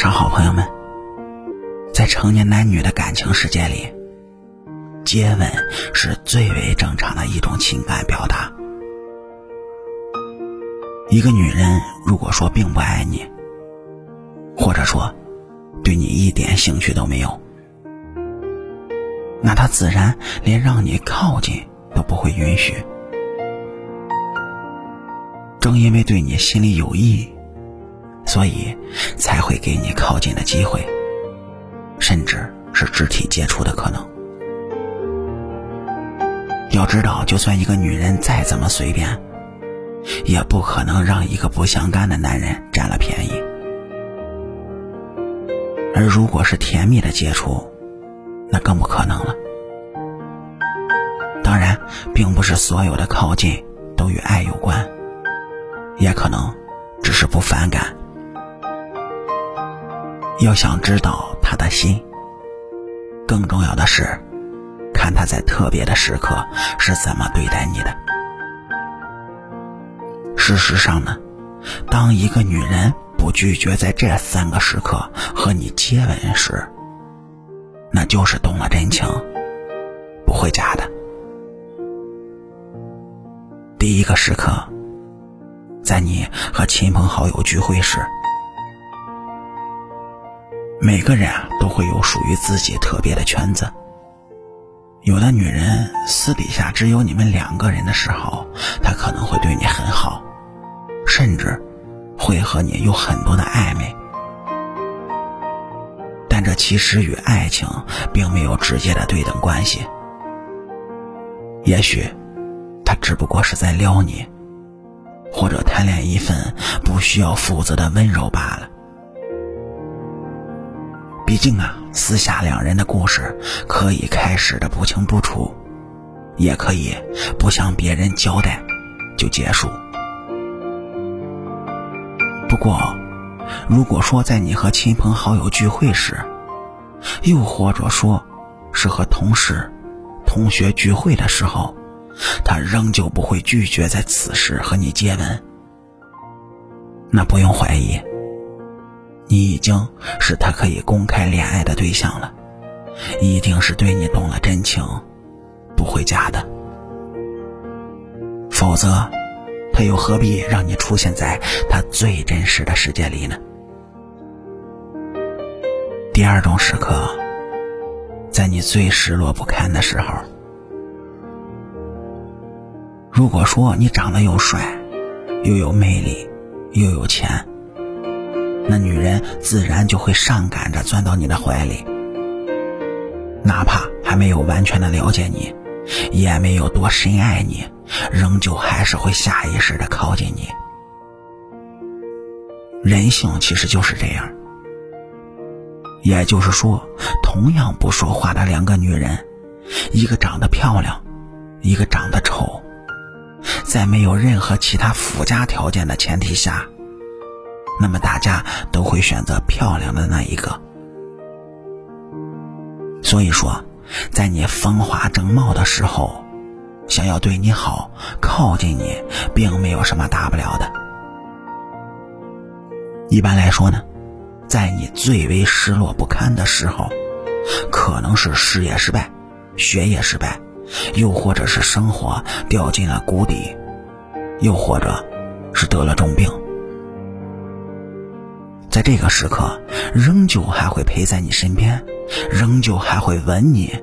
上好，朋友们。在成年男女的感情世界里，接吻是最为正常的一种情感表达。一个女人如果说并不爱你，或者说对你一点兴趣都没有，那她自然连让你靠近都不会允许。正因为对你心里有意。所以才会给你靠近的机会，甚至是肢体接触的可能。要知道，就算一个女人再怎么随便，也不可能让一个不相干的男人占了便宜。而如果是甜蜜的接触，那更不可能了。当然，并不是所有的靠近都与爱有关，也可能只是不反感。要想知道他的心，更重要的是，看他在特别的时刻是怎么对待你的。事实上呢，当一个女人不拒绝在这三个时刻和你接吻时，那就是动了真情，不会假的。第一个时刻，在你和亲朋好友聚会时。每个人啊都会有属于自己特别的圈子。有的女人私底下只有你们两个人的时候，她可能会对你很好，甚至会和你有很多的暧昧。但这其实与爱情并没有直接的对等关系。也许，他只不过是在撩你，或者贪恋一份不需要负责的温柔罢了。毕竟啊，私下两人的故事可以开始的不清不楚，也可以不向别人交代就结束。不过，如果说在你和亲朋好友聚会时，又或者说是和同事、同学聚会的时候，他仍旧不会拒绝在此时和你接吻，那不用怀疑。你已经是他可以公开恋爱的对象了，一定是对你动了真情，不会假的。否则，他又何必让你出现在他最真实的世界里呢？第二种时刻，在你最失落不堪的时候，如果说你长得又帅，又有魅力，又有钱。那女人自然就会上赶着钻到你的怀里，哪怕还没有完全的了解你，也没有多深爱你，仍旧还是会下意识的靠近你。人性其实就是这样。也就是说，同样不说话的两个女人，一个长得漂亮，一个长得丑，在没有任何其他附加条件的前提下。那么大家都会选择漂亮的那一个。所以说，在你风华正茂的时候，想要对你好、靠近你，并没有什么大不了的。一般来说呢，在你最为失落不堪的时候，可能是事业失败、学业失败，又或者是生活掉进了谷底，又或者是得了重病。在这个时刻，仍旧还会陪在你身边，仍旧还会吻你，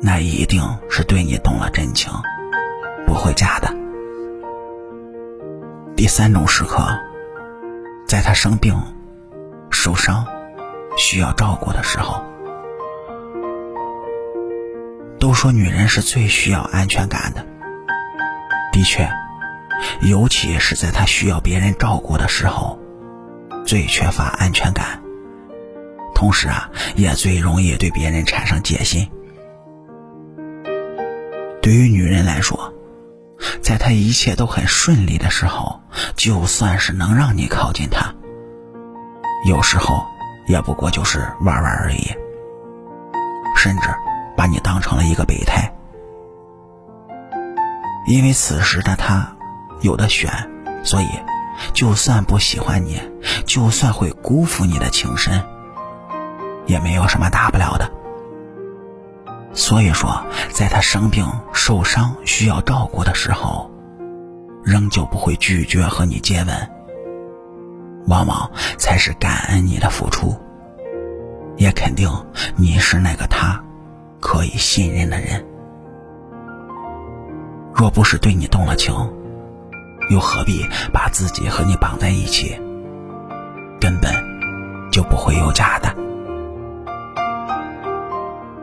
那一定是对你动了真情，不会假的。第三种时刻，在他生病、受伤、需要照顾的时候，都说女人是最需要安全感的。的确，尤其是在她需要别人照顾的时候。最缺乏安全感，同时啊，也最容易对别人产生戒心。对于女人来说，在她一切都很顺利的时候，就算是能让你靠近她，有时候也不过就是玩玩而已，甚至把你当成了一个备胎。因为此时的她有的选，所以就算不喜欢你，就算会辜负你的情深，也没有什么大不了的。所以说，在他生病、受伤、需要照顾的时候，仍旧不会拒绝和你接吻，往往才是感恩你的付出，也肯定你是那个他可以信任的人。若不是对你动了情，又何必把自己和你绑在一起？根本就不会有假的。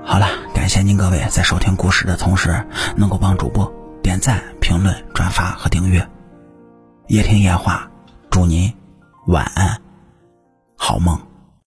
好了，感谢您各位在收听故事的同时，能够帮主播点赞、评论、转发和订阅。夜听夜话，祝您晚安，好梦。